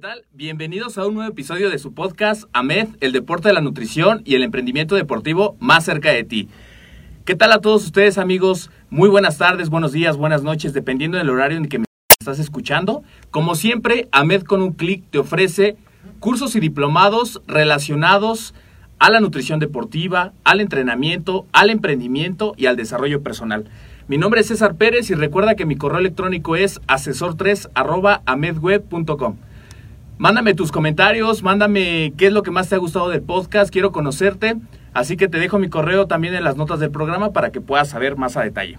¿Qué tal? Bienvenidos a un nuevo episodio de su podcast AMED, el deporte de la nutrición y el emprendimiento deportivo más cerca de ti. ¿Qué tal a todos ustedes amigos? Muy buenas tardes, buenos días, buenas noches, dependiendo del horario en que me estás escuchando. Como siempre, AMED con un clic te ofrece cursos y diplomados relacionados a la nutrición deportiva, al entrenamiento, al emprendimiento y al desarrollo personal. Mi nombre es César Pérez y recuerda que mi correo electrónico es asesor3 Mándame tus comentarios, mándame qué es lo que más te ha gustado del podcast, quiero conocerte, así que te dejo mi correo también en las notas del programa para que puedas saber más a detalle.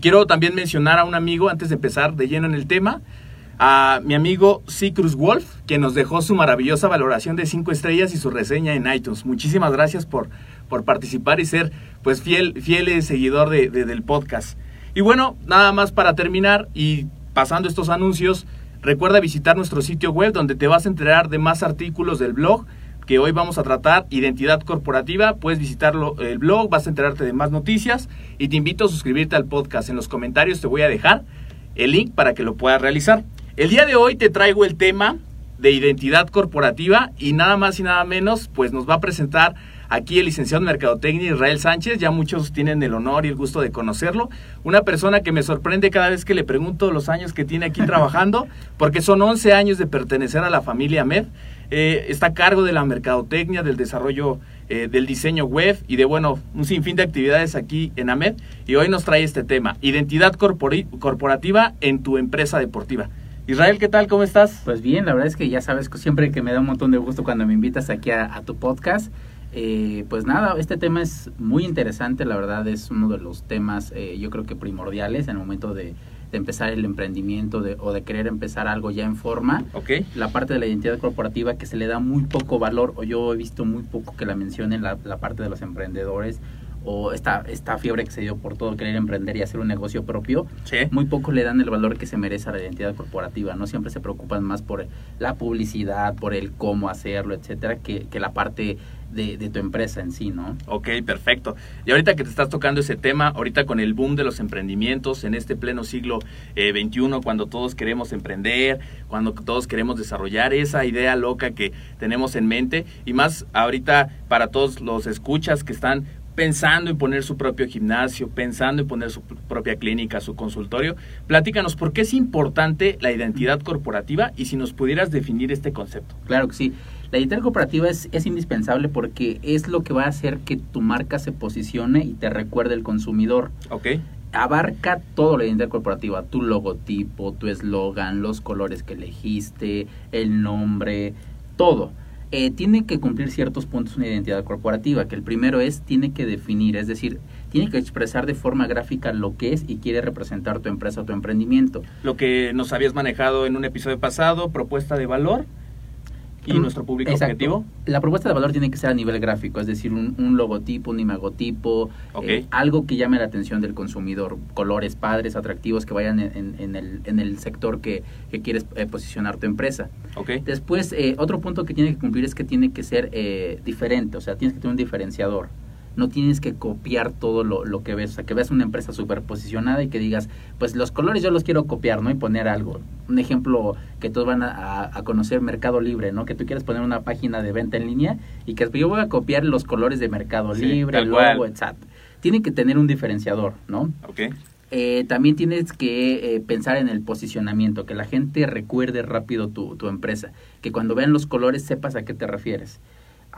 Quiero también mencionar a un amigo antes de empezar de lleno en el tema, a mi amigo C. Cruz Wolf, que nos dejó su maravillosa valoración de 5 estrellas y su reseña en iTunes. Muchísimas gracias por, por participar y ser pues fiel, fiel seguidor de, de, del podcast. Y bueno, nada más para terminar y pasando estos anuncios, recuerda visitar nuestro sitio web donde te vas a enterar de más artículos del blog que hoy vamos a tratar, identidad corporativa. Puedes visitarlo el blog, vas a enterarte de más noticias y te invito a suscribirte al podcast. En los comentarios te voy a dejar el link para que lo puedas realizar. El día de hoy te traigo el tema de identidad corporativa y nada más y nada menos, pues nos va a presentar aquí el licenciado en Mercadotecnia Israel Sánchez, ya muchos tienen el honor y el gusto de conocerlo, una persona que me sorprende cada vez que le pregunto los años que tiene aquí trabajando, porque son 11 años de pertenecer a la familia MED, eh, está a cargo de la mercadotecnia, del desarrollo eh, del diseño web y de, bueno, un sinfín de actividades aquí en AMED. Y hoy nos trae este tema, identidad corporativa en tu empresa deportiva. Israel, ¿qué tal? ¿Cómo estás? Pues bien, la verdad es que ya sabes que siempre que me da un montón de gusto cuando me invitas aquí a, a tu podcast. Eh, pues nada, este tema es muy interesante, la verdad es uno de los temas eh, yo creo que primordiales en el momento de, de empezar el emprendimiento de, o de querer empezar algo ya en forma. Okay. La parte de la identidad corporativa que se le da muy poco valor o yo he visto muy poco que la mencionen la, la parte de los emprendedores o esta, esta fiebre que se dio por todo querer emprender y hacer un negocio propio, Sí. muy poco le dan el valor que se merece a la identidad corporativa, ¿no? Siempre se preocupan más por la publicidad, por el cómo hacerlo, etcétera, que, que la parte de, de tu empresa en sí, ¿no? Ok, perfecto. Y ahorita que te estás tocando ese tema, ahorita con el boom de los emprendimientos en este pleno siglo eh, XXI, cuando todos queremos emprender, cuando todos queremos desarrollar esa idea loca que tenemos en mente, y más ahorita para todos los escuchas que están pensando en poner su propio gimnasio, pensando en poner su propia clínica, su consultorio. Platícanos, ¿por qué es importante la identidad corporativa y si nos pudieras definir este concepto? Claro que sí. La identidad corporativa es, es indispensable porque es lo que va a hacer que tu marca se posicione y te recuerde el consumidor. ¿Ok? Abarca todo la identidad corporativa, tu logotipo, tu eslogan, los colores que elegiste, el nombre, todo. Eh, tiene que cumplir ciertos puntos una identidad corporativa, que el primero es, tiene que definir, es decir, tiene que expresar de forma gráfica lo que es y quiere representar tu empresa o tu emprendimiento. Lo que nos habías manejado en un episodio pasado, propuesta de valor. Y Mm, nuestro público exacto. objetivo. La propuesta de valor tiene que ser a nivel gráfico, es decir, un, un logotipo, un imagotipo, Ok. eh, algo que llame la atención del consumidor, colores padres, atractivos que vayan en, en- en el, en el sector que, que quieres eh, posicionar tu empresa. Ok. Después, eh, otro punto que tiene que cumplir es que tiene que ser eh, diferente, o sea, tienes que tener un diferenciador. No tienes que copiar todo lo, lo que ves, o sea, que veas una empresa súper posicionada y que digas, pues los colores yo los quiero copiar, ¿no? Y poner algo. Un ejemplo que todos van a, conocer, Mercado Libre, ¿no? Que tú quieres poner una página de venta en línea y que yo voy a copiar los colores de Mercado Sí, Libre, el logo, etc. Tiene que tener un diferenciador, ¿no? Ok. Eh, también tienes que eh, pensar en el posicionamiento, que la gente recuerde rápido tu, tu empresa, que cuando vean los colores sepas a qué te refieres.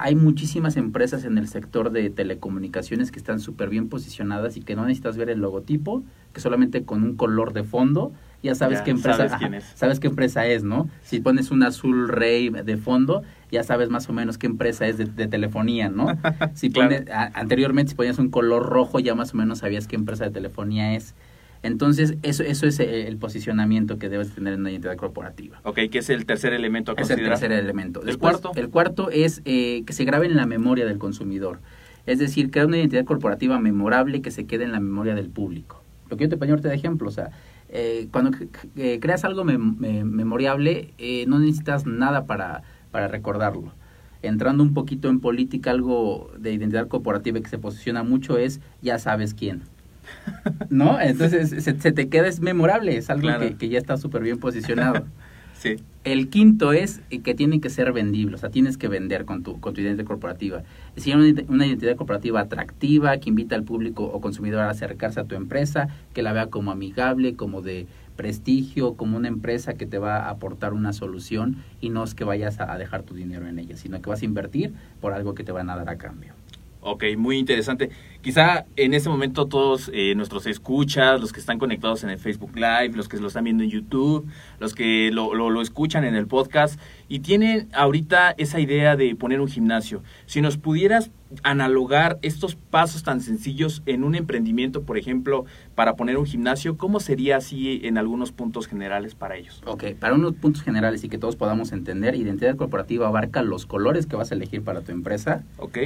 Hay muchísimas empresas en el sector de telecomunicaciones que están súper bien posicionadas y que no necesitas ver el logotipo, que solamente con un color de fondo ya sabes Ya qué empresa sabes quién es. sabes qué empresa es, ¿no? Si pones un azul rey de fondo, ya sabes más o menos qué empresa es de, de telefonía, ¿no? Si Claro. pones, a- anteriormente si ponías un color rojo ya más o menos sabías qué empresa de telefonía es. Entonces, eso, eso es eh, el posicionamiento que debes tener en una identidad corporativa. Ok, que es el tercer elemento a Es el tercer elemento. ¿El cuarto? El cuarto es eh, que se grabe en la memoria del consumidor. Es decir, crear una identidad corporativa memorable que se quede en la memoria del público. Lo que yo te ponía ahorita de ejemplo, o sea, eh, cuando eh, creas algo mem- me- memoriable, eh, no necesitas nada para, para recordarlo. Entrando un poquito en política, algo de identidad corporativa que se posiciona mucho es ya sabes quién. ¿No? Entonces se, se te queda, es memorable, es algo Claro. que, que ya está súper bien posicionado. Sí. El quinto es que tiene que ser vendible, o sea, tienes que vender con tu, con tu identidad corporativa. Es decir, una identidad corporativa atractiva que invita al público o consumidor a acercarse a tu empresa, que la vea como amigable, como de prestigio, como una empresa que te va a aportar una solución y no es que vayas a, a dejar tu dinero en ella, sino que vas a invertir por algo que te van a dar a cambio. Ok, muy interesante. Quizá en este momento todos eh, nuestros escuchas, los que están conectados en el Facebook Live, los que lo están viendo en YouTube, los que lo, lo, lo escuchan en el podcast y tienen ahorita esa idea de poner un gimnasio. Si nos pudieras analogar estos pasos tan sencillos en un emprendimiento, por ejemplo, para poner un gimnasio, ¿cómo sería así en algunos puntos generales para ellos? Ok, para unos puntos generales y que todos podamos entender, identidad corporativa abarca los colores que vas a elegir para tu empresa, Ok,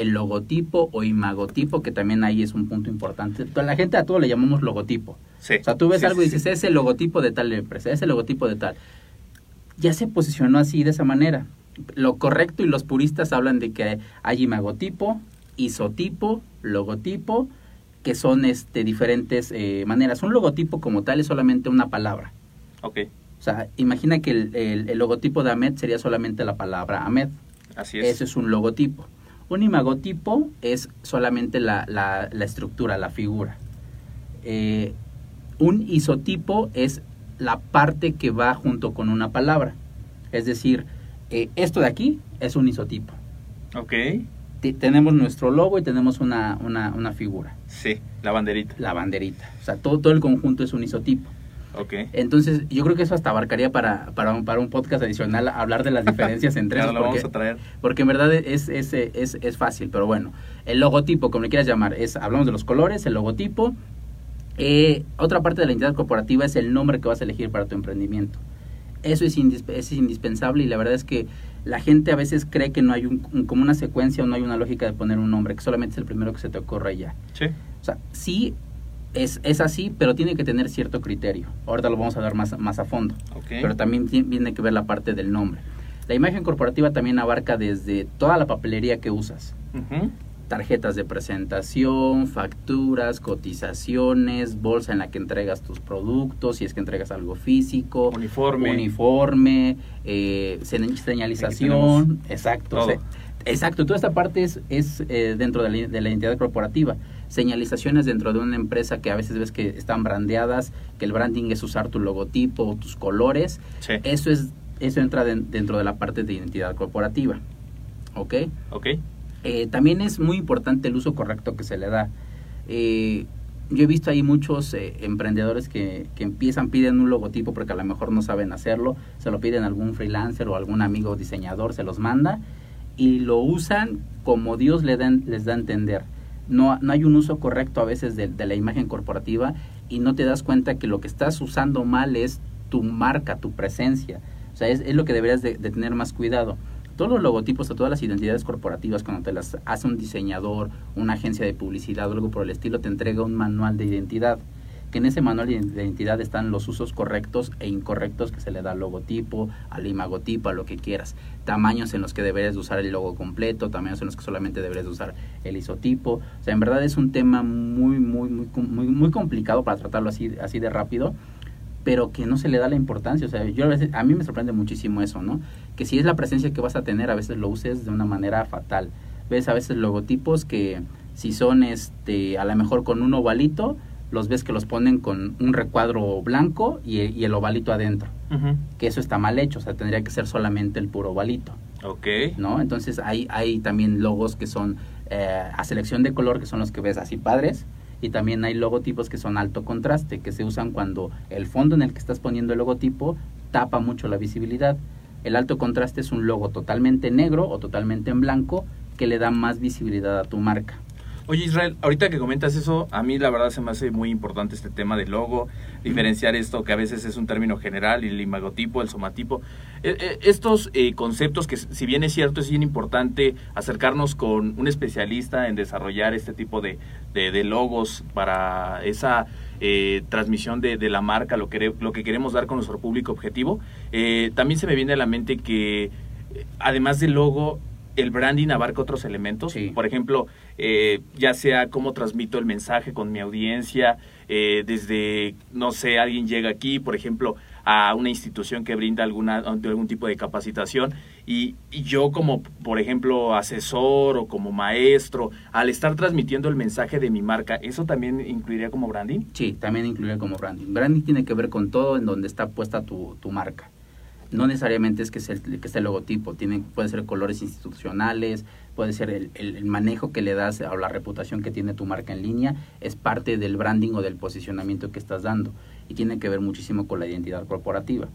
el logotipo o imagotipo, que también ahí es un punto importante. Toda La gente a todo le llamamos logotipo. sí. O sea, tú ves Sí, algo y dices, es el logotipo de tal empresa, es el logotipo de tal. Ya se posicionó así, de esa manera. Lo correcto y los puristas hablan de que hay imagotipo, isotipo, logotipo, que son este, diferentes eh, maneras. Un logotipo como tal es solamente una palabra. Ok, O sea, imagina que el, el- el logotipo de Ahmed sería solamente la palabra Ahmed. así es. Ese es un logotipo. Un imagotipo es solamente la, la- la estructura, la figura. Eh, un isotipo es la parte que va junto con una palabra. Es decir, eh, esto de aquí es un isotipo. Ok, Te- tenemos nuestro logo y tenemos una, una, una figura, sí, la banderita. la banderita. O sea, todo, todo el conjunto es un isotipo. Ok. Entonces, yo creo que eso hasta abarcaría para, para, un, para un podcast adicional hablar de las diferencias entre Ya esos. lo porque- vamos a traer. porque en verdad es, es, es, es fácil, pero bueno, el logotipo, como le quieras llamar, es hablamos de los colores, el logotipo. Eh, otra parte de la identidad corporativa es el nombre que vas a elegir para tu emprendimiento. Eso es, indisp- es indispensable y la verdad es que la gente a veces cree que no hay un, un- como una secuencia o no hay una lógica de poner un nombre, que solamente es el primero que se te ocurre ya. Sí. O sea, sí es, es así, pero tiene que tener cierto criterio. Ahorita lo vamos a ver más, más a fondo Ok. pero también ti- tiene que ver la parte del nombre. La imagen corporativa también abarca desde toda la papelería que usas. Ujú. Tarjetas de presentación, facturas, cotizaciones, bolsa en la que entregas tus productos, si es que entregas algo físico, Uniforme. uniforme, eh, señ- señalización, exacto. todo. exacto, toda esta parte es, es eh, dentro de la, de la identidad corporativa. Señalizaciones dentro de una empresa que a veces ves que están brandeadas, que el branding es usar tu logotipo o tus colores. Sí. Eso es eso entra den- dentro de la parte de identidad corporativa. ¿Ok? Ok. Eh, también es muy importante el uso correcto que se le da. Eh, yo he visto ahí muchos eh, emprendedores que, que empiezan, piden un logotipo porque a lo mejor no saben hacerlo, se lo piden a algún freelancer o algún amigo diseñador, se los manda y lo usan como Dios le dan, les da a entender. No, no hay un uso correcto a veces de, de la imagen corporativa y no te das cuenta que lo que estás usando mal es tu marca, tu presencia. O sea, es, es lo que deberías de, de tener más cuidado. Todos los logotipos o todas las identidades corporativas, cuando te las hace un diseñador, una agencia de publicidad o algo por el estilo, te entrega un manual de identidad que en ese manual de identidad están los usos correctos e incorrectos que se le da al logotipo, al imagotipo, a lo que quieras. Tamaños en los que deberías de usar el logo completo, tamaños en los que solamente deberías de usar el isotipo. O sea, en verdad es un tema muy, muy, muy, muy, muy complicado para tratarlo así, así de rápido pero que no se le da la importancia. O sea, yo a veces, a mí me sorprende muchísimo eso, ¿no? Que si es la presencia que vas a tener, a veces lo uses de una manera fatal. Ves a veces logotipos que si son este a lo mejor con un ovalito, los ves que los ponen con un recuadro blanco y, y el ovalito adentro. Que eso está mal hecho, o sea, tendría que ser solamente el puro ovalito, Ok. ¿no? Entonces hay, hay también logos que son eh, a selección de color, que son los que ves así padres, y también hay logotipos que son alto contraste, que se usan cuando el fondo en el que estás poniendo el logotipo tapa mucho la visibilidad. El alto contraste es un logo totalmente negro o totalmente en blanco que le da más visibilidad a tu marca. Oye Israel, ahorita que comentas eso, a mí la verdad se me hace muy importante este tema del logo, diferenciar esto que a veces es un término general, el imagotipo, el somatipo. Eh, eh, estos eh, conceptos que si bien es cierto es bien importante acercarnos con un especialista en desarrollar este tipo de, de- de logos para esa eh, transmisión de, de la marca, lo que, lo que queremos dar con nuestro público objetivo, eh, también se me viene a la mente que además del logo, el branding abarca otros elementos. Sí. Por ejemplo, eh, ya sea cómo transmito el mensaje con mi audiencia, eh, desde, no sé, alguien llega aquí, por ejemplo, a una institución que brinda alguna, algún tipo de capacitación y, y yo como, por ejemplo, asesor o como maestro, al estar transmitiendo el mensaje de mi marca, ¿eso también incluiría como branding? Sí, también incluye como branding. Branding tiene que ver con todo en donde está puesta tu, tu marca. No necesariamente es que sea el, que esté el logotipo, tiene, puede ser colores institucionales, puede ser el, el- el manejo que le das o la reputación que tiene tu marca en línea, es parte del branding o del posicionamiento que estás dando y tiene que ver muchísimo con la identidad corporativa.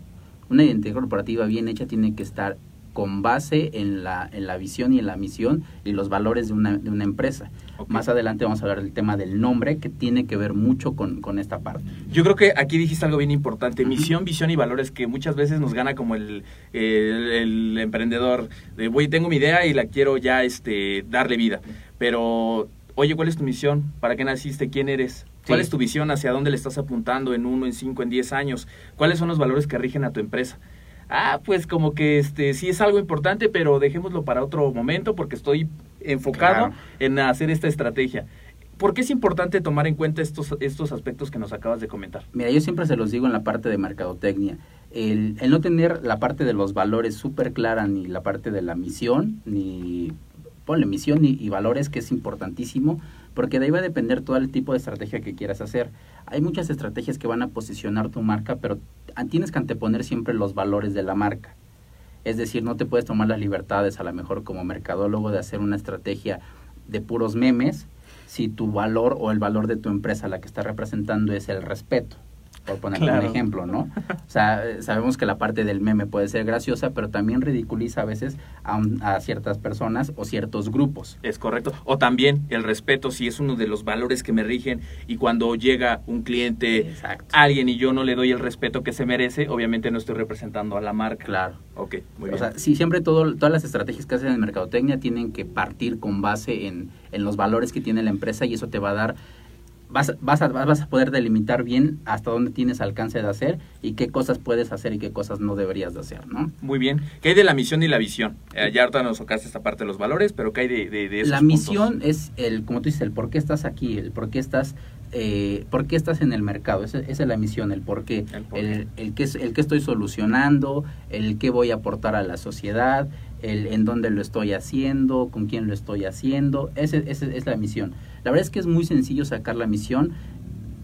Una identidad corporativa bien hecha tiene que estar con base en la, en la visión y en la misión y los valores de una, de una empresa. Más adelante vamos a hablar del tema del nombre que tiene que ver mucho con, con esta parte. Yo creo que aquí dijiste algo bien importante, misión, visión y valores que muchas veces nos gana como el, el, el emprendedor de voy tengo mi idea y la quiero ya este darle vida, pero oye, ¿cuál es tu misión? ¿Para qué naciste? ¿Quién eres? ¿Cuál Sí. es tu visión? ¿Hacia dónde le estás apuntando en uno, en cinco, en diez años? ¿Cuáles son los valores que rigen a tu empresa? Ah, pues como que este sí es algo importante, pero dejémoslo para otro momento porque estoy enfocado Claro. en hacer esta estrategia. ¿Por qué es importante tomar en cuenta estos, estos aspectos que nos acabas de comentar? Mira, yo siempre se los digo en la parte de mercadotecnia. El, el no tener la parte de los valores súper clara, ni la parte de la misión, ni ponle misión y, y valores, que es importantísimo, porque de ahí va a depender todo el tipo de estrategia que quieras hacer. Hay muchas estrategias que van a posicionar tu marca, pero tienes que anteponer siempre los valores de la marca. Es decir, no te puedes tomar las libertades, a lo mejor como mercadólogo, de hacer una estrategia de puros memes si tu valor o el valor de tu empresa, la que está representando, es el respeto. Por poner Claro. un ejemplo, ¿no? O sea, sabemos que la parte del meme puede ser graciosa, pero también ridiculiza a veces a, un- a ciertas personas o ciertos grupos. Es correcto. O también el respeto, si es uno de los valores que me rigen y cuando llega un cliente, Exacto. alguien y yo no le doy el respeto que se merece, obviamente no estoy representando a la marca. Claro. Ok, muy o bien. sea, sí, siempre todo, todas las estrategias que hacen en mercadotecnia tienen que partir con base en, en los valores que tiene la empresa y eso te va a dar, vas, vas, a, vas a poder delimitar bien hasta dónde tienes alcance de hacer y qué cosas puedes hacer y qué cosas no deberías de hacer, ¿no? Muy bien. ¿Qué hay de la misión y la visión? Eh, ya ahorita nos tocaste esta parte de los valores, pero ¿qué hay de, de, de esos La puntos? misión es el, como tú dices, el por qué estás aquí, el por qué estás, eh, por qué estás en el mercado. Esa, esa es la misión, el por qué, El por el, el qué, es- el qué estoy solucionando, el qué voy a aportar a la sociedad, el en dónde lo estoy haciendo, con quién lo estoy haciendo. Ese, esa es la misión. La verdad es que es muy sencillo sacar la misión.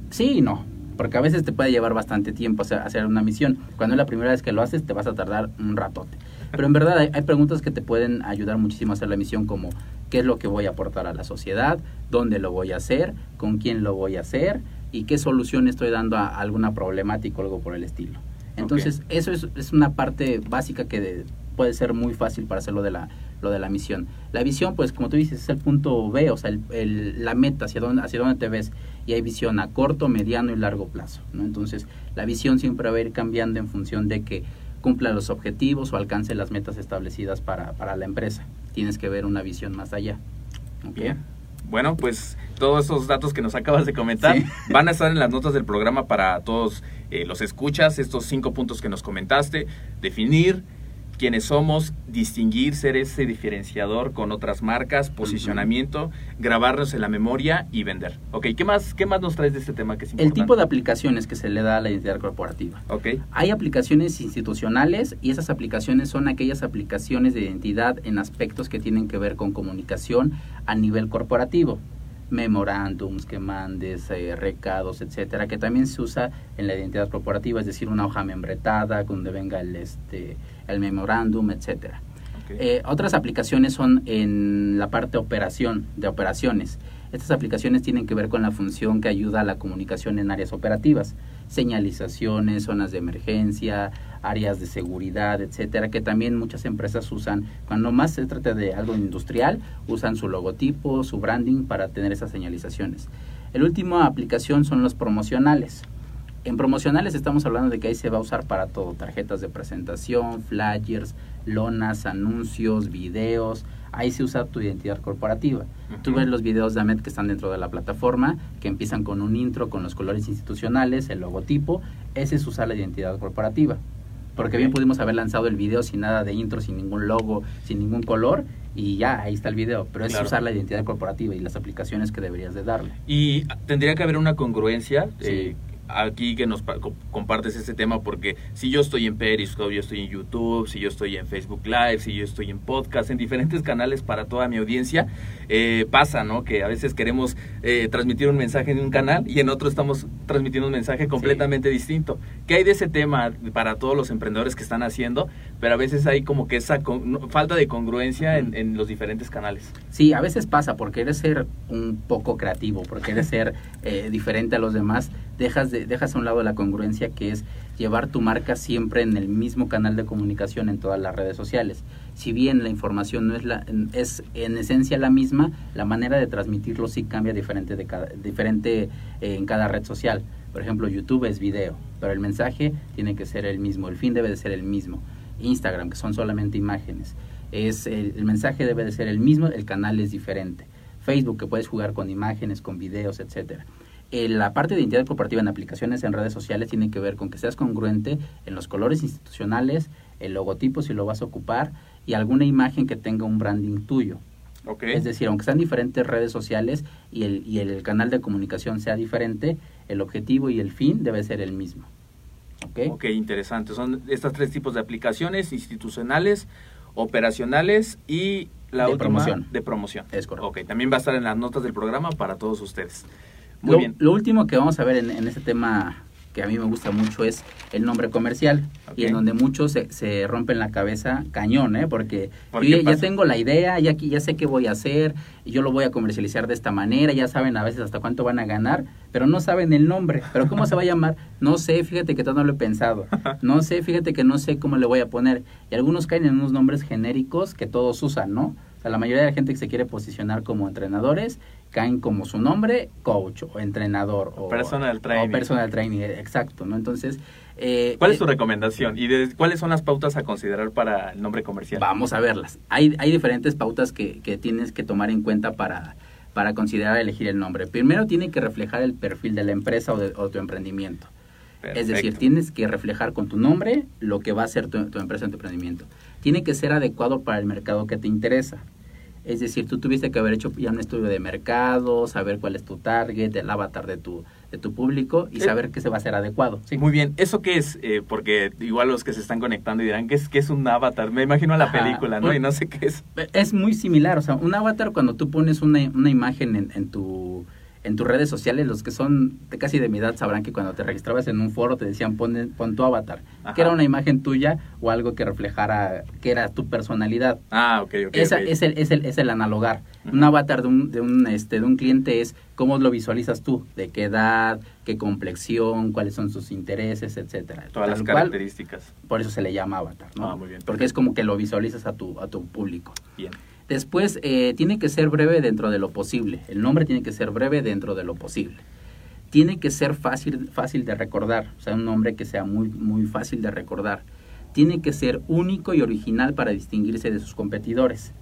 Sí y no. Porque a veces te puede llevar bastante tiempo hacer, una misión. Cuando es la primera vez que lo haces, te vas a tardar un ratote. Pero en verdad hay, hay preguntas que te pueden ayudar muchísimo a hacer la misión, como qué es lo que voy a aportar a la sociedad, dónde lo voy a hacer, con quién lo voy a hacer y qué solución estoy dando a alguna problemática o algo por el estilo. Entonces, eso es, es una parte básica que de- puede ser muy fácil para hacer lo de la, lo de la misión. La visión, pues como tú dices, es el punto B, o sea, el- el- la meta, hacia dónde, hacia dónde te ves. Y hay visión a corto, mediano y largo plazo. ¿no? Entonces, la visión siempre va a ir cambiando en función de que cumpla los objetivos o alcance las metas establecidas para, para la empresa. Tienes que ver una visión más allá. Bien. Bueno, pues todos esos datos que nos acabas de comentar Sí. van a estar en las notas del programa para todos eh, los escuchas, estos cinco puntos que nos comentaste, definir quiénes somos, distinguir, ser ese diferenciador con otras marcas, posicionamiento, grabarnos en la memoria y vender. Ok, ¿qué más, qué más nos traes de este tema que es El importante? tipo de aplicaciones que se le da a la identidad corporativa. Ok, Hay aplicaciones institucionales y esas aplicaciones son aquellas aplicaciones de identidad en aspectos que tienen que ver con comunicación a nivel corporativo. Memorándums que mandes, eh, recados, etcétera, que también se usa en la identidad corporativa, es decir, una hoja membretada donde venga el, este, el memorándum, etcétera. Eh, otras aplicaciones son en la parte operación, de operaciones. Estas aplicaciones tienen que ver con la función que ayuda a la comunicación en áreas operativas, señalizaciones, zonas de emergencia, áreas de seguridad, etcétera, que también muchas empresas usan. Cuando más se trata de algo industrial, usan su logotipo, su branding para tener esas señalizaciones. El último aplicación son los promocionales. En promocionales estamos hablando de que ahí se va a usar para todo, tarjetas de presentación, flyers, lonas, anuncios, videos. Ahí se usa tu identidad corporativa. Tú Ujú. ves los videos de AMET que están dentro de la plataforma, que empiezan con un intro, con los colores institucionales, el logotipo. Ese es usar la identidad corporativa. Porque bien pudimos haber lanzado el video sin nada de intro, sin ningún logo, sin ningún color, y ya, ahí está el video. Pero es Claro. usar la identidad corporativa y las aplicaciones que deberías de darle. Y tendría que haber una congruencia Sí. eh, aquí que nos pa- co- compartes este tema porque si yo estoy en Periscope, yo estoy en YouTube, si yo estoy en Facebook Live, si yo estoy en podcast, en diferentes canales para toda mi audiencia, eh, pasa, ¿no? Que a veces queremos eh, transmitir un mensaje en un canal y en otro estamos transmitiendo un mensaje completamente distinto. ¿Qué hay de ese tema para todos los emprendedores que están haciendo? Pero a veces hay como que esa falta de congruencia en, en los diferentes canales. Sí, a veces pasa, por querer ser un poco creativo, por querer ser eh, diferente a los demás, dejas, de, dejas a un lado la congruencia que es llevar tu marca siempre en el mismo canal de comunicación en todas las redes sociales. Si bien la información no es, la, es en esencia la misma, la manera de transmitirlo sí cambia diferente, de cada, diferente eh, en cada red social. Por ejemplo, YouTube es video, pero el mensaje tiene que ser el mismo, el fin debe de ser el mismo. Instagram, que son solamente imágenes, es el, el mensaje debe de ser el mismo, el canal es diferente. Facebook, que puedes jugar con imágenes, con videos, etcétera. Eh, la parte de identidad corporativa en aplicaciones en redes sociales tiene que ver con que seas congruente en los colores institucionales, el logotipo si lo vas a ocupar y alguna imagen que tenga un branding tuyo. ¿Ok? Es decir, aunque sean diferentes redes sociales y el, y el canal de comunicación sea diferente, el objetivo y el fin debe ser el mismo. ¿Ok? Ok, interesante. Son estos tres tipos de aplicaciones, institucionales, operacionales y la De última promoción. de promoción. Es correcto. Ok, también va a estar en las notas del programa para todos ustedes. Muy lo, bien. lo último que vamos a ver en, en este tema que a mí me gusta mucho es el nombre comercial y en donde muchos se, se rompen la cabeza cañón, ¿eh? Porque ¿Por yo ya, tengo la idea, ya, ya sé qué voy a hacer, yo lo voy a comercializar de esta manera, ya saben a veces hasta cuánto van a ganar, pero no saben el nombre. ¿Pero cómo se va a llamar? No sé, fíjate que todavía no lo he pensado. No sé, fíjate que no sé cómo le voy a poner. Y algunos caen en unos nombres genéricos que todos usan, ¿no? O sea, la mayoría de la gente que se quiere posicionar como entrenadores caen como su nombre, coach o entrenador o Personal training. O personal training, exacto, ¿no? Entonces, eh, ¿Cuál es eh, tu recomendación y de- cuáles son las pautas a considerar para el nombre comercial? Vamos a verlas. Hay, hay diferentes pautas que, que tienes que tomar en cuenta para, para considerar elegir el nombre. Primero tiene que reflejar el perfil de la empresa o de o tu emprendimiento. Es decir, tienes que reflejar con tu nombre lo que va a ser tu, tu empresa en tu emprendimiento. Tiene que ser adecuado para el mercado que te interesa. Es decir, tú tuviste que haber hecho ya un estudio de mercado, saber cuál es tu target, el avatar de tu, de tu público y saber que se va a ser adecuado. Sí. Muy bien, ¿eso qué es? Eh, porque igual los que se están conectando dirán, ¿qué es, qué es un avatar? Me imagino a la Ajá. película, ¿no? Un- Y no sé qué es. Es muy similar, o sea, un avatar cuando tú pones una, una imagen en, en tu en tus redes sociales, los que son de casi de mi edad sabrán que cuando te registrabas en un foro te decían pon, pon tu avatar, Ajá. que era una imagen tuya o algo que reflejara que era tu personalidad. Ah, ok, ok. Esa es el es el es el analogar. Un avatar de un de un este de un cliente es cómo lo visualizas tú, de qué edad, qué complexión, cuáles son sus intereses, etcétera. Todas las cual, características. por eso se le llama avatar, ¿no? Ah, muy bien, Porque es como que lo visualizas a tu a tu público. Bien. Después, eh, tiene que ser breve dentro de lo posible. El nombre tiene que ser breve dentro de lo posible. Tiene que ser fácil, fácil de recordar. O sea, un nombre que sea muy, muy fácil de recordar. tiene que ser único y original para distinguirse de sus competidores.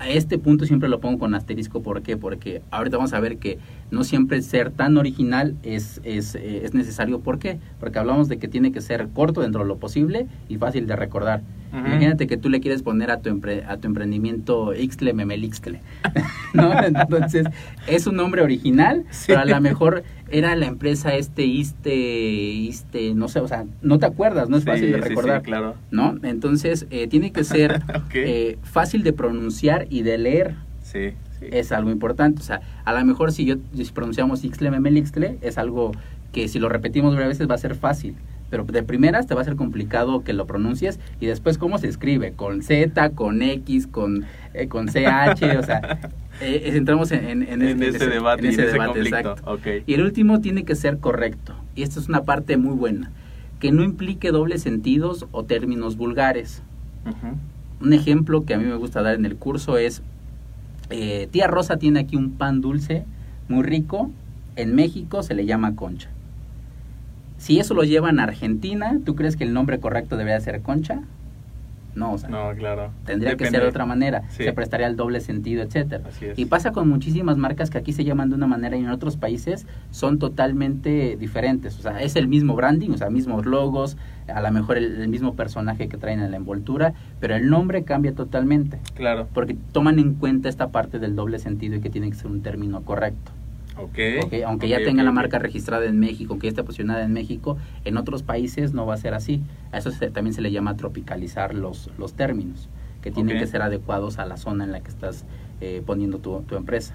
A este punto siempre lo pongo con asterisco, ¿por qué? Porque ahorita vamos a ver que no siempre ser tan original es, es, eh, es necesario. ¿Por qué? Porque hablamos de que tiene que ser corto dentro de lo posible y fácil de recordar. Imagínate que tú le quieres poner a tu, empre- a tu emprendimiento Ixtle Memelixtle, ¿no? Entonces, es un nombre original, Sí. pero a lo mejor era la empresa este, Iste, Iste, no sé, o sea, no te acuerdas, no es Sí, fácil de sí, sí, recordar. claro. ¿no? Entonces, eh, tiene que ser eh, fácil de pronunciar y de leer. Sí, sí. Es algo importante. O sea, a lo mejor si yo si pronunciamos Ixtle, Memel, Ixtle, es algo que si lo repetimos varias veces va a ser fácil. Pero de primeras te va a ser complicado que lo pronuncies y después cómo se escribe, con Z, con X, con, eh, con CH, o sea, eh, eh, entramos en, en, en En ese, ese debate en ese debate, conflicto. exacto. Ok. Y el último tiene que ser correcto. Y esta es una parte muy buena. Que no implique dobles sentidos o términos vulgares. Un ejemplo que a mí me gusta dar en el curso es, eh, tía Rosa tiene aquí un pan dulce muy rico, en México se le llama concha. Si eso lo llevan a Argentina, ¿tú crees que el nombre correcto debería ser concha? No, o sea, No, claro. tendría que ser de otra manera, Sí. se prestaría el doble sentido, etcétera. Y pasa con muchísimas marcas que aquí se llaman de una manera y en otros países son totalmente diferentes. O sea, es el mismo branding, o sea, mismos logos, a lo mejor el, el mismo personaje que traen en la envoltura, pero el nombre cambia totalmente. Claro. Porque toman en cuenta esta parte del doble sentido y que tiene que ser un término correcto. Ok. ¿ok? Aunque ya tenga la marca registrada en México, que ya esté posicionada en México, en otros países no va a ser así. A eso se- también se le llama tropicalizar los, los términos, que tienen que ser adecuados a la zona en la que estás eh, poniendo tu, tu empresa.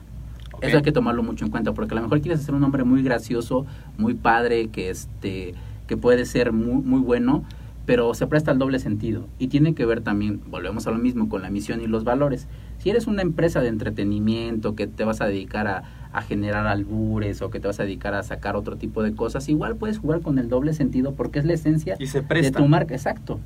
Eso hay que tomarlo mucho en cuenta, porque a lo mejor quieres hacer un nombre muy gracioso, muy padre, que este que puede ser muy, muy bueno, pero se presta al doble sentido. Y tiene que ver también, volvemos a lo mismo, con la misión y los valores. Si eres una empresa de entretenimiento, que te vas a dedicar a, a generar albures o que te vas a dedicar a sacar otro tipo de cosas, igual puedes jugar con el doble sentido porque es la esencia Y se de tu marca, exacto.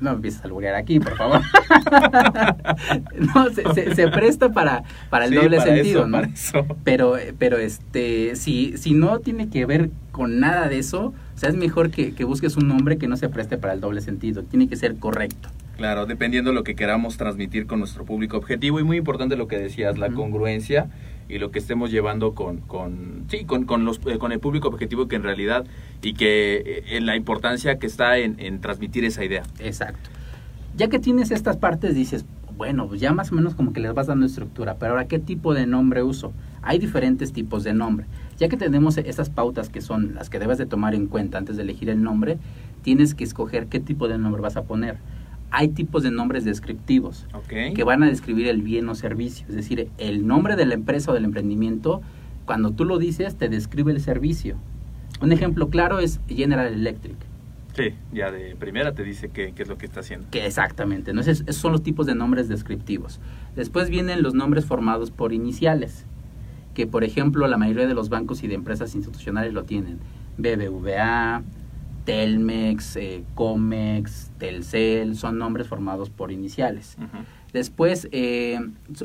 No empieces a alburear aquí, por favor. no, se, se- se presta para, para el Sí, doble para sentido, eso, ¿no? para eso. Pero, pero este, si, si no tiene que ver con nada de eso, o sea, es mejor que, que busques un nombre que no se preste para el doble sentido. Tiene que ser correcto. Claro, dependiendo de lo que queramos transmitir con nuestro público objetivo y muy importante lo que decías, la congruencia y lo que estemos llevando con, con sí, con, con los, eh, con el público objetivo que en realidad y que eh, en la importancia que está en, transmitir esa idea. Exacto. Ya que tienes estas partes, dices, bueno, pues ya más o menos como que les vas dando estructura, pero ahora, ¿qué tipo de nombre uso? Hay diferentes tipos de nombre. Ya que tenemos estas pautas que son las que debes de tomar en cuenta antes de elegir el nombre, tienes que escoger qué tipo de nombre vas a poner. Hay tipos de nombres descriptivos que van a describir el bien o servicio, es decir, el nombre de la empresa o del emprendimiento, cuando tú lo dices, te describe el servicio. Un ejemplo claro es General Electric. Sí, ya de primera te dice qué, qué es lo que está haciendo. Que exactamente, ¿no? Esos son los tipos de nombres descriptivos. Después vienen los nombres formados por iniciales, que por ejemplo la mayoría de los bancos y de empresas institucionales lo tienen. BBVA, Telmex, eh, Comex, Telcel, son nombres formados por iniciales. Después eh,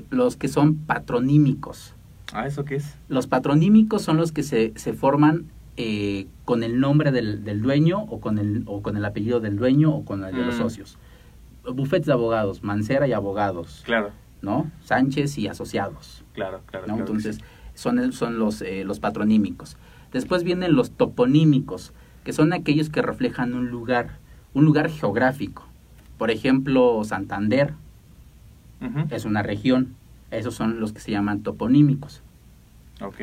los que son patronímicos. Ah, ¿eso qué es? Los patronímicos son los que se, se forman eh, con el nombre del, del dueño o con, el, o con el apellido del dueño o con el de los Mm. socios. Bufetes de abogados, Mancera y abogados, Claro, ¿no? Sánchez y asociados, claro, claro. ¿no? claro Entonces, sí. son, son los, eh, los patronímicos. Después vienen los toponímicos, que son aquellos que reflejan un lugar, un lugar geográfico. Por ejemplo, Santander es una región. Esos son los que se llaman toponímicos. Ok.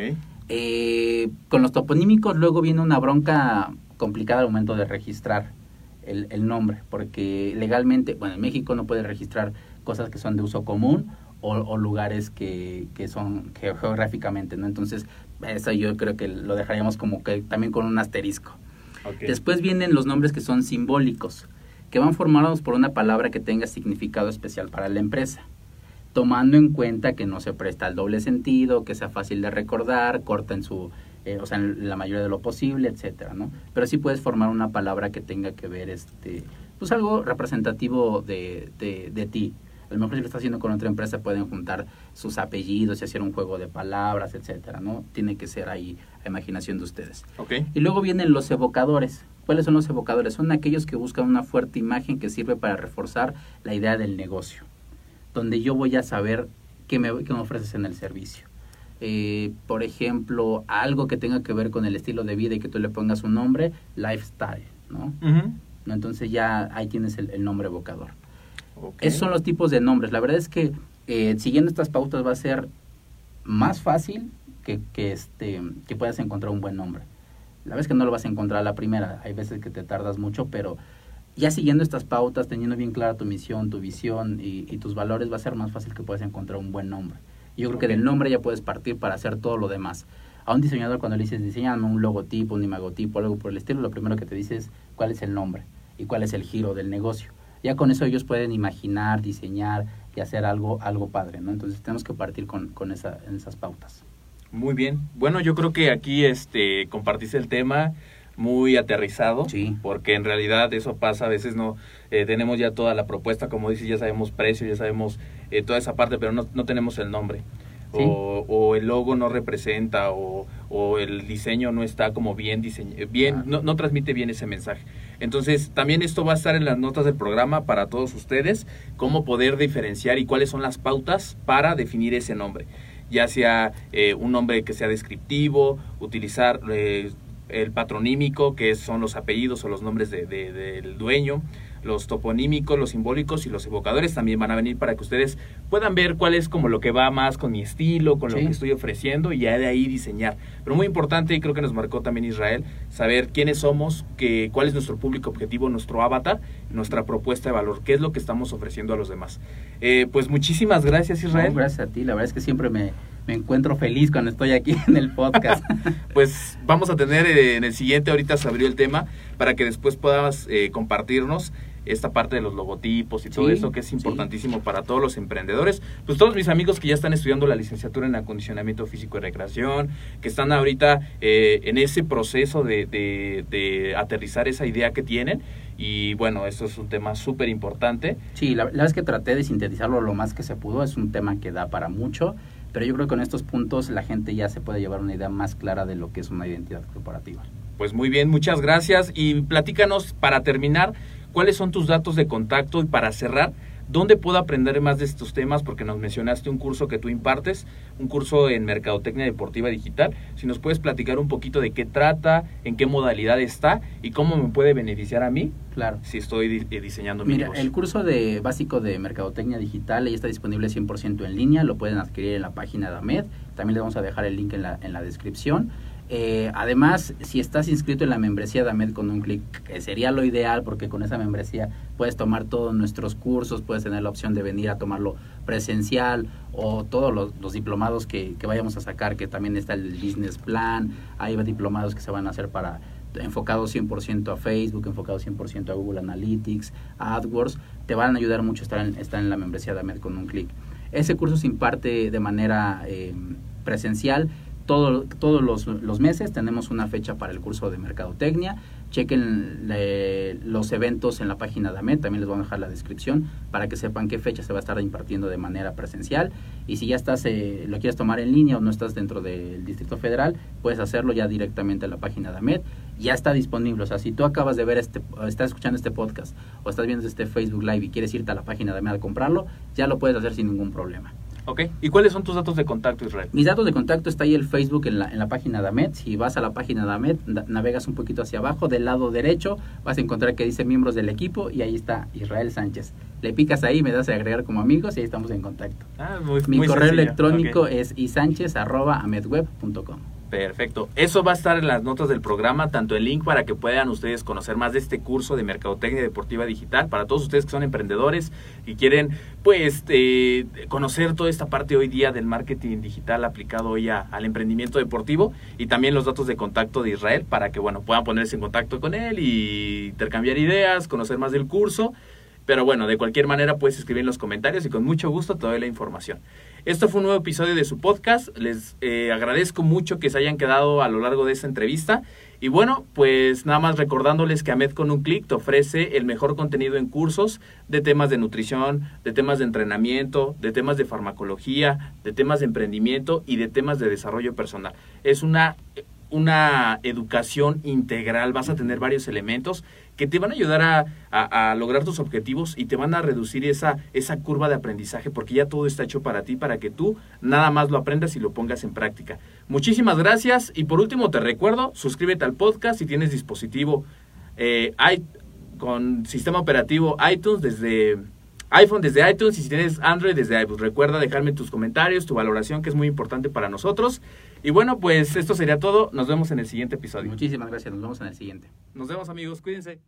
Eh, con los toponímicos luego viene una bronca complicada al momento de registrar el, el nombre, porque legalmente, bueno, en México no puedes registrar cosas que son de uso común o, o lugares que, que son ge- geográficamente, ¿no? Entonces, eso yo creo que lo dejaríamos como que también con un asterisco. Después vienen los nombres que son simbólicos, que van formados por una palabra que tenga significado especial para la empresa, tomando en cuenta que no se presta al doble sentido, que sea fácil de recordar, corta en su, eh, o sea, en la mayoría de lo posible, etcétera, ¿no? Pero sí puedes formar una palabra que tenga que ver, este, pues algo representativo de, de, de ti. A lo mejor si lo estás haciendo con otra empresa pueden juntar sus apellidos y hacer un juego de palabras, etcétera, ¿no? Tiene que ser ahí a imaginación de ustedes. Ok. Y luego vienen los evocadores, ¿Cuáles son los evocadores? Son aquellos que buscan una fuerte imagen que sirve para reforzar la idea del negocio, donde yo voy a saber qué me, qué me ofreces en el servicio. Eh, por ejemplo, algo que tenga que ver con el estilo de vida y que tú le pongas un nombre, lifestyle, ¿no? Entonces ya ahí tienes el, el nombre evocador. Esos son los tipos de nombres. La verdad es que eh, siguiendo estas pautas va a ser más fácil que, que, este, que puedas encontrar un buen nombre. La es que no lo vas a encontrar a la primera. Hay veces que te tardas mucho, pero ya siguiendo estas pautas, teniendo bien clara tu misión, tu visión y, y tus valores, va a ser más fácil que puedas encontrar un buen nombre. Yo creo que del nombre ya puedes partir para hacer todo lo demás. A un diseñador cuando le dices diseñame un logotipo, un imagotipo, algo por el estilo, lo primero que te dice es cuál es el nombre y cuál es el giro del negocio. Ya con eso ellos pueden imaginar, diseñar y hacer algo, algo padre, ¿no? Entonces tenemos que partir con, con esa, en esas pautas. Muy bien. Bueno, yo creo que aquí este compartiste el tema muy aterrizado, Sí. porque en realidad eso pasa, a veces no eh, tenemos ya toda la propuesta, como dices, ya sabemos precio, ya sabemos eh, toda esa parte, pero no, no tenemos el nombre. Sí. O, o el logo no representa, o, o el diseño no está como bien diseñado, bien, Ah. no, no transmite bien ese mensaje. Entonces, también esto va a estar en las notas del programa para todos ustedes, cómo poder diferenciar y cuáles son las pautas para definir ese nombre. Ya sea eh, un nombre que sea descriptivo, utilizar eh, el patronímico, que son los apellidos o los nombres de- de- del dueño, los toponímicos, los simbólicos y los evocadores también van a venir para que ustedes puedan ver cuál es como lo que va más con mi estilo, con lo Sí. que estoy ofreciendo y ya de ahí diseñar. Pero muy importante, y creo que nos marcó también Israel, saber quiénes somos, que, cuál es nuestro público objetivo, nuestro avatar, nuestra propuesta de valor, qué es lo que estamos ofreciendo a los demás. Eh, pues muchísimas gracias Israel. No, gracias a ti, la verdad es que siempre me, me encuentro feliz cuando estoy aquí en el podcast. pues vamos a tener eh, en el siguiente, ahorita se abrió el tema, para que después puedas eh, compartirnos esta parte de los logotipos y todo Sí, eso que es sí. importantísimo para todos los emprendedores. Pues todos mis amigos que ya están estudiando la licenciatura en acondicionamiento físico y recreación, que están ahorita eh, en ese proceso de, de- de aterrizar esa idea que tienen. Y bueno, esto es un tema súper importante. Sí, la, la verdad es que traté de sintetizarlo lo más que se pudo. Es un tema que da para mucho, pero yo creo que con estos puntos la gente ya se puede llevar una idea más clara de lo que es una identidad corporativa. Pues muy bien, muchas gracias. Y platícanos para terminar, ¿cuáles son tus datos de contacto? Y para cerrar, ¿dónde puedo aprender más de estos temas? Porque nos mencionaste un curso que tú impartes, un curso en Mercadotecnia Deportiva Digital. Si nos puedes platicar un poquito de qué trata, en qué modalidad está y cómo me puede beneficiar a mí Claro. si estoy eh, diseñando mi Mira, negocio. el curso de básico de mercadotecnia digital ya está disponible 100% en línea, lo pueden adquirir en la página de AMED, también les vamos a dejar el link en la, en la descripción. Eh, además, si estás inscrito en la membresía de AMED con un clic, que sería lo ideal porque con esa membresía puedes tomar todos nuestros cursos, puedes tener la opción de venir a tomarlo presencial o todos los, diplomados que, que vayamos a sacar, que también está el business plan, hay diplomados que se van a hacer para enfocados 100% a Facebook, enfocados 100% a Google Analytics, a AdWords, te van a ayudar mucho estar en, estar en la membresía de AMED con un clic. Ese curso se imparte de manera eh, presencial. Todo, todos los, los meses tenemos una fecha para el curso de Mercadotecnia. Chequen eh, los eventos en la página de AMED, también les voy a dejar la descripción para que sepan qué fecha se va a estar impartiendo de manera presencial. Y si ya estás, eh, lo quieres tomar en línea o no estás dentro del Distrito Federal, puedes hacerlo ya directamente en la página de AMED. Ya está disponible. O sea, si tú acabas de ver este, estás escuchando este podcast o estás viendo este Facebook Live y quieres irte a la página de AMED a comprarlo, ya lo puedes hacer sin ningún problema. Ok, ¿y cuáles son tus datos de contacto, Israel? Mis datos de contacto está ahí el Facebook en la, en la página de AMED. Si vas a la página de AMED, na- navegas un poquito hacia abajo, del lado derecho vas a encontrar que dice miembros del equipo y ahí está Israel Sánchez. Le picas ahí, me das a agregar como amigos y ahí estamos en contacto. Ah, muy, Mi muy correo sencillo. electrónico Ok. es isánchez.amedweb.com. Perfecto. Eso va a estar en las notas del programa, tanto el link para que puedan ustedes conocer más de este curso de Mercadotecnia Deportiva Digital, para todos ustedes que son emprendedores y quieren, pues, eh, conocer toda esta parte hoy día del marketing digital aplicado hoy a- al emprendimiento deportivo y también los datos de contacto de Israel para que, bueno, puedan ponerse en contacto con él y intercambiar ideas, conocer más del curso. Pero bueno, de cualquier manera puedes escribir en los comentarios y con mucho gusto te doy la información. Esto fue un nuevo episodio de su podcast. Les eh, agradezco mucho que se hayan quedado a lo largo de esta entrevista. Y bueno, pues nada más recordándoles que Amed con un clic te ofrece el mejor contenido en cursos de temas de nutrición, de temas de entrenamiento, de temas de farmacología, de temas de emprendimiento y de temas de desarrollo personal. Es una una educación integral, vas a tener varios elementos que te van a ayudar a, a- lograr tus objetivos y te van a reducir esa, esa curva de aprendizaje porque ya todo está hecho para ti, para que tú nada más lo aprendas y lo pongas en práctica. Muchísimas gracias y por último te recuerdo, suscríbete al podcast si tienes dispositivo eh, con sistema operativo iTunes desde iPhone desde iTunes y si tienes Android desde iBooks. Recuerda dejarme tus comentarios, tu valoración que es muy importante para nosotros. Y bueno, pues esto sería todo. Nos vemos en el siguiente episodio. Muchísimas gracias, nos vemos en el siguiente. Nos vemos amigos, cuídense.